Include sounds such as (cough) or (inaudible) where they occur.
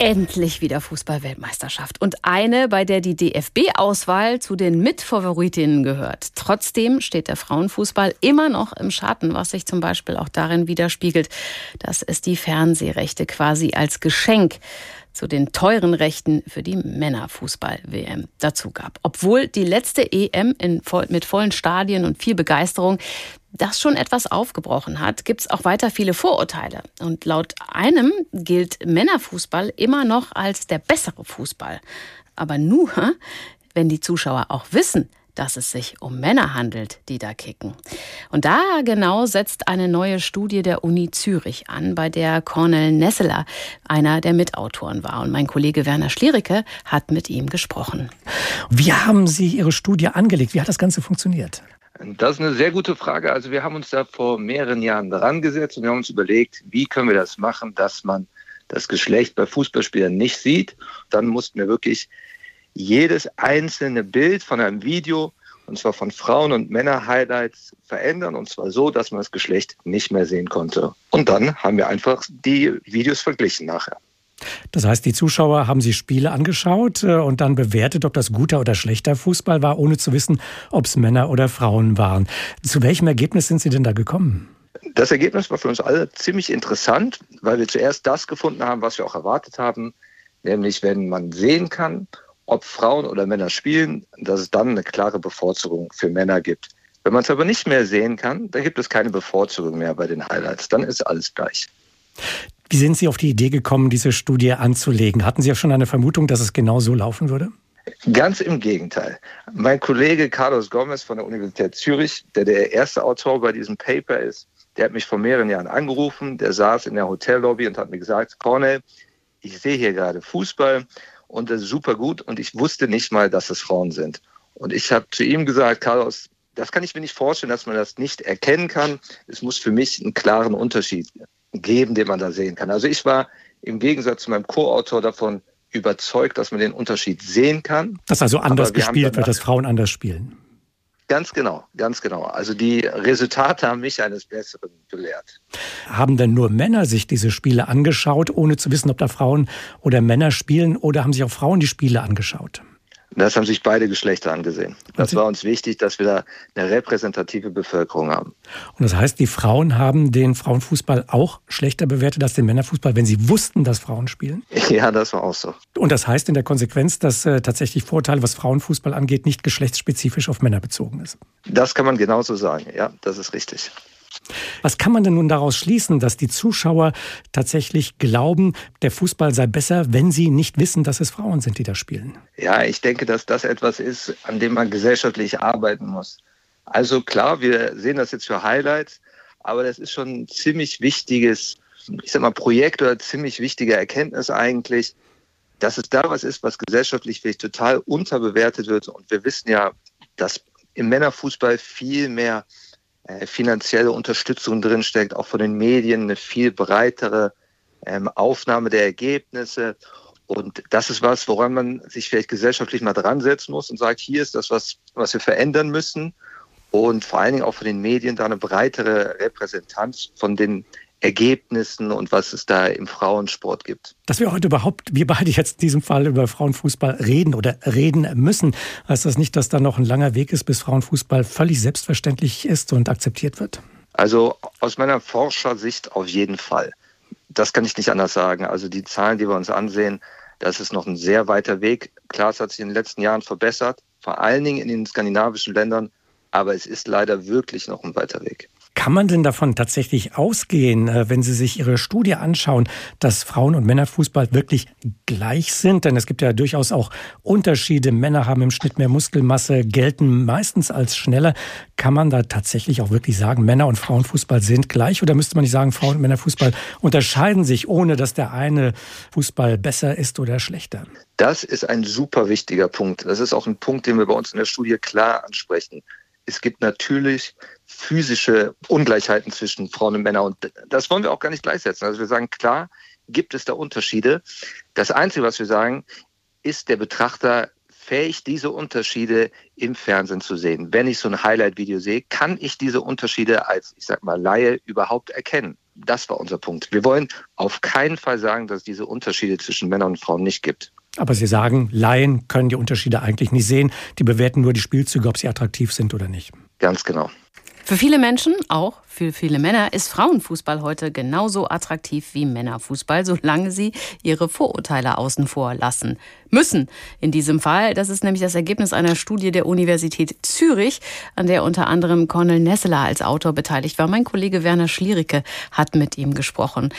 Endlich wieder Fußball-Weltmeisterschaft und eine, bei der die DFB-Auswahl zu den Mitfavoritinnen gehört. Trotzdem steht der Frauenfußball immer noch im Schatten, was sich zum Beispiel auch darin widerspiegelt, dass es die Fernsehrechte quasi als Geschenk zu den teuren Rechten für die Männerfußball-WM dazu gab. Obwohl die letzte EM in, mit vollen Stadien und viel Begeisterung das schon etwas aufgebrochen hat, gibt es auch weiter viele Vorurteile. Und laut einem gilt Männerfußball immer noch als der bessere Fußball. Aber nur, wenn die Zuschauer auch wissen, dass es sich um Männer handelt, die da kicken. Und da genau setzt eine neue Studie der Uni Zürich an, bei der Cornel Nesseler einer der Mitautoren war. Und mein Kollege Werner Schliericke hat mit ihm gesprochen. Wie haben Sie Ihre Studie angelegt? Wie hat das Ganze funktioniert? Das ist eine sehr gute Frage. Also wir haben uns da vor mehreren Jahren dran gesetzt und wir haben uns überlegt, wie können wir das machen, dass man das Geschlecht bei Fußballspielern nicht sieht. Dann mussten wir wirklich jedes einzelne Bild von einem Video, und zwar von Frauen- und Männer-Highlights, verändern. Und zwar so, dass man das Geschlecht nicht mehr sehen konnte. Und dann haben wir einfach die Videos verglichen nachher. Das heißt, die Zuschauer haben sich Spiele angeschaut äh, und dann bewertet, ob das guter oder schlechter Fußball war, ohne zu wissen, ob es Männer oder Frauen waren. Zu welchem Ergebnis sind Sie denn da gekommen? Das Ergebnis war für uns alle ziemlich interessant, weil wir zuerst das gefunden haben, was wir auch erwartet haben, nämlich wenn man sehen kann, ob Frauen oder Männer spielen, dass es dann eine klare Bevorzugung für Männer gibt. Wenn man es aber nicht mehr sehen kann, dann gibt es keine Bevorzugung mehr bei den Highlights. Dann ist alles gleich. Wie sind Sie auf die Idee gekommen, diese Studie anzulegen? Hatten Sie auch schon eine Vermutung, dass es genau so laufen würde? Ganz im Gegenteil. Mein Kollege Carlos Gomez von der Universität Zürich, der der erste Autor bei diesem Paper ist, der hat mich vor mehreren Jahren angerufen. Der saß in der Hotellobby und hat mir gesagt, Cornel, ich sehe hier gerade Fußball und das ist super gut und ich wusste nicht mal, dass es Frauen sind. Und ich habe zu ihm gesagt, Carlos, das kann ich mir nicht vorstellen, dass man das nicht erkennen kann. Es muss für mich einen klaren Unterschied geben, den man da sehen kann. Also ich war im Gegensatz zu meinem Co-Autor davon überzeugt, dass man den Unterschied sehen kann. Dass also anders gespielt wird, dass Frauen anders spielen. Ganz genau, ganz genau. Also die Resultate haben mich eines Besseren gelehrt. Haben denn nur Männer sich diese Spiele angeschaut, ohne zu wissen, ob da Frauen oder Männer spielen, oder haben sich auch Frauen die Spiele angeschaut? Das haben sich beide Geschlechter angesehen. Das war uns wichtig, dass wir da eine repräsentative Bevölkerung haben. Und das heißt, die Frauen haben den Frauenfußball auch schlechter bewertet als den Männerfußball, wenn sie wussten, dass Frauen spielen? (laughs) Ja, das war auch so. Und das heißt in der Konsequenz, dass äh, tatsächlich Vorteile, was Frauenfußball angeht, nicht geschlechtsspezifisch auf Männer bezogen ist. Das kann man genauso sagen. Ja, das ist richtig. Was kann man denn nun daraus schließen, dass die Zuschauer tatsächlich glauben, der Fußball sei besser, wenn sie nicht wissen, dass es Frauen sind, die da spielen? Ja, ich denke, dass das etwas ist, an dem man gesellschaftlich arbeiten muss. Also klar, wir sehen das jetzt für Highlights, aber das ist schon ein ziemlich wichtiges, ich sag mal, Projekt oder ziemlich wichtige Erkenntnis eigentlich, dass es da was ist, was gesellschaftlich vielleicht total unterbewertet wird. Und wir wissen ja, dass im Männerfußball viel mehr finanzielle Unterstützung drinsteckt, auch von den Medien eine viel breitere ähm, Aufnahme der Ergebnisse. Und das ist was, woran man sich vielleicht gesellschaftlich mal dran setzen muss und sagt, hier ist das, was, was wir verändern müssen. Und vor allen Dingen auch von den Medien da eine breitere Repräsentanz von den Ergebnissen und was es da im Frauensport gibt. Dass wir heute überhaupt, wir beide jetzt in diesem Fall über Frauenfußball reden oder reden müssen, heißt das nicht, dass da noch ein langer Weg ist, bis Frauenfußball völlig selbstverständlich ist und akzeptiert wird? Also aus meiner Forschersicht auf jeden Fall. Das kann ich nicht anders sagen. Also die Zahlen, die wir uns ansehen, das ist noch ein sehr weiter Weg. Klar, es hat sich in den letzten Jahren verbessert, vor allen Dingen in den skandinavischen Ländern, aber es ist leider wirklich noch ein weiter Weg. Kann man denn davon tatsächlich ausgehen, äh, wenn Sie sich Ihre Studie anschauen, dass Frauen- und Männerfußball wirklich gleich sind? Denn es gibt ja durchaus auch Unterschiede. Männer haben im Schnitt mehr Muskelmasse, gelten meistens als schneller. Kann man da tatsächlich auch wirklich sagen, Männer- und Frauenfußball sind gleich? Oder müsste man nicht sagen, Frauen- und Männerfußball unterscheiden sich, ohne dass der eine Fußball besser ist oder schlechter? Das ist ein super wichtiger Punkt. Das ist auch ein Punkt, den wir bei uns in der Studie klar ansprechen. Es gibt natürlich physische Ungleichheiten zwischen Frauen und Männern. Und das wollen wir auch gar nicht gleichsetzen. Also wir sagen, klar, gibt es da Unterschiede. Das Einzige, was wir sagen, ist der Betrachter fähig, diese Unterschiede im Fernsehen zu sehen. Wenn ich so ein Highlight-Video sehe, kann ich diese Unterschiede als, ich sag mal, Laie überhaupt erkennen? das war unser Punkt. Wir wollen auf keinen Fall sagen, dass es diese Unterschiede zwischen Männern und Frauen nicht gibt. Aber Sie sagen, Laien können die Unterschiede eigentlich nicht sehen. Die bewerten nur die Spielzüge, ob sie attraktiv sind oder nicht. Ganz genau. Für viele Menschen, auch für viele Männer, ist Frauenfußball heute genauso attraktiv wie Männerfußball, solange sie ihre Vorurteile außen vor lassen müssen. In diesem Fall, das ist nämlich das Ergebnis einer Studie der Universität Zürich, an der unter anderem Cornel Nesseler als Autor beteiligt war. Mein Kollege Werner Schliericke hat mit ihm gesprochen.